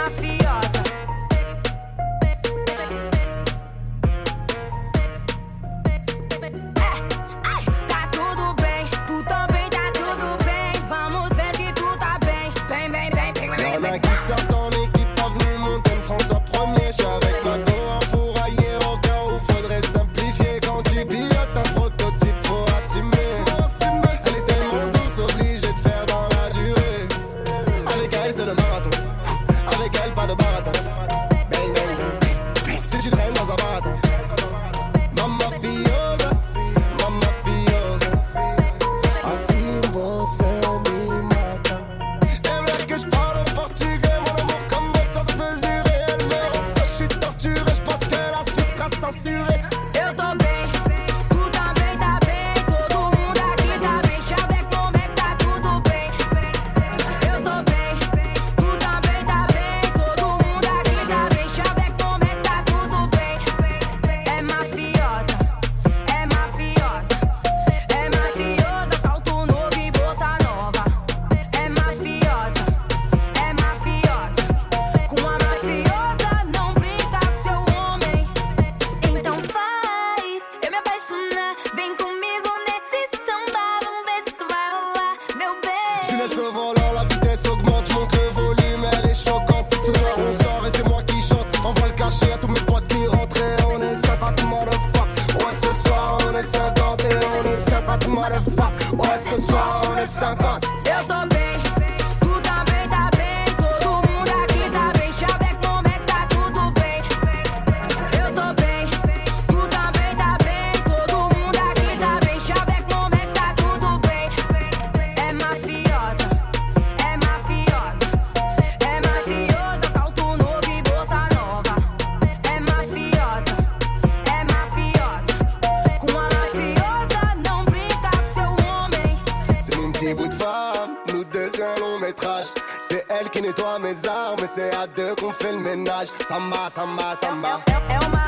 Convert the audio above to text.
mafiosa. motherfucker. Ouais, ce soir, on est 50. Nous deux, c'est un long métrage. C'est elle qui nettoie mes armes, c'est à deux qu'on fait le ménage. Ça samba, samba. Et, et, et